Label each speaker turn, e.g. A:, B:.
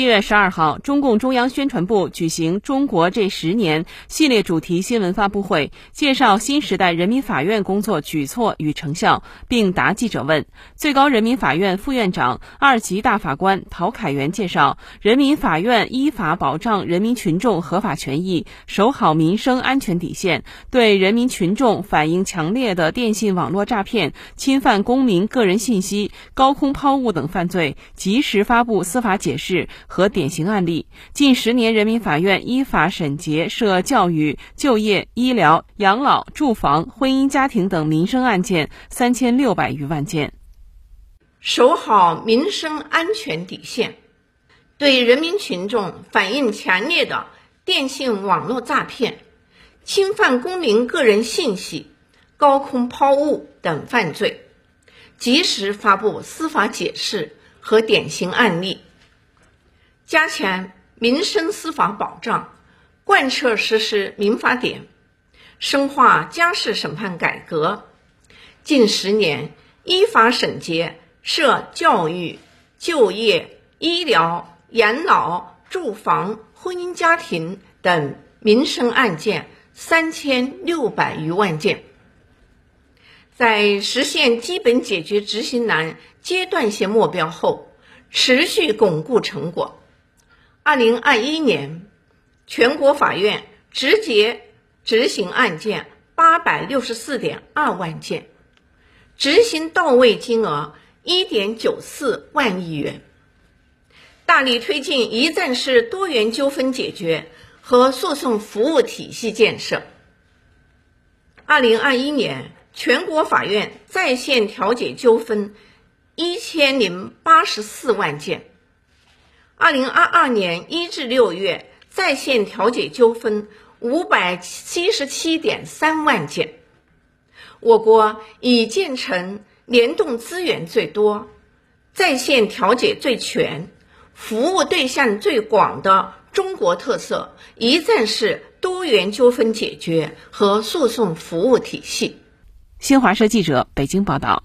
A: 七月十二号，中共中央宣传部举行“中国这十年”系列主题新闻发布会，介绍新时代人民法院工作举措与成效，并答记者问。最高人民法院副院长、二级大法官陶凯元介绍，人民法院依法保障人民群众合法权益，守好民生安全底线，对人民群众反映强烈的电信网络诈骗、侵犯公民个人信息、高空抛物等犯罪，及时发布司法解释。和典型案例，近十年，人民法院依法审结涉教育、就业、医疗、养老、住房、婚姻家庭等民生案件三千六百余万件。
B: 守好民生安全底线，对人民群众反映强烈的电信网络诈骗、侵犯公民个人信息、高空抛物等犯罪，及时发布司法解释和典型案例。加强民生司法保障，贯彻实施民法典，深化家事审判改革。近十年，依法审结涉教育、就业、医疗、养老、住房、婚姻家庭等民生案件三千六百余万件。在实现基本解决执行难阶段性目标后，持续巩固成果。二零二一年，全国法院直接执行案件八百六十四点二万件，执行到位金额一点九四万亿元。大力推进一站式多元纠纷解决和诉讼服务体系建设。二零二一年，全国法院在线调解纠纷一千零八十四万件。二零二二年一至六月，在线调解纠纷五百七十七点三万件。我国已建成联动资源最多、在线调解最全、服务对象最广的中国特色一站式多元纠纷解决和诉讼服务体系。
A: 新华社记者北京报道。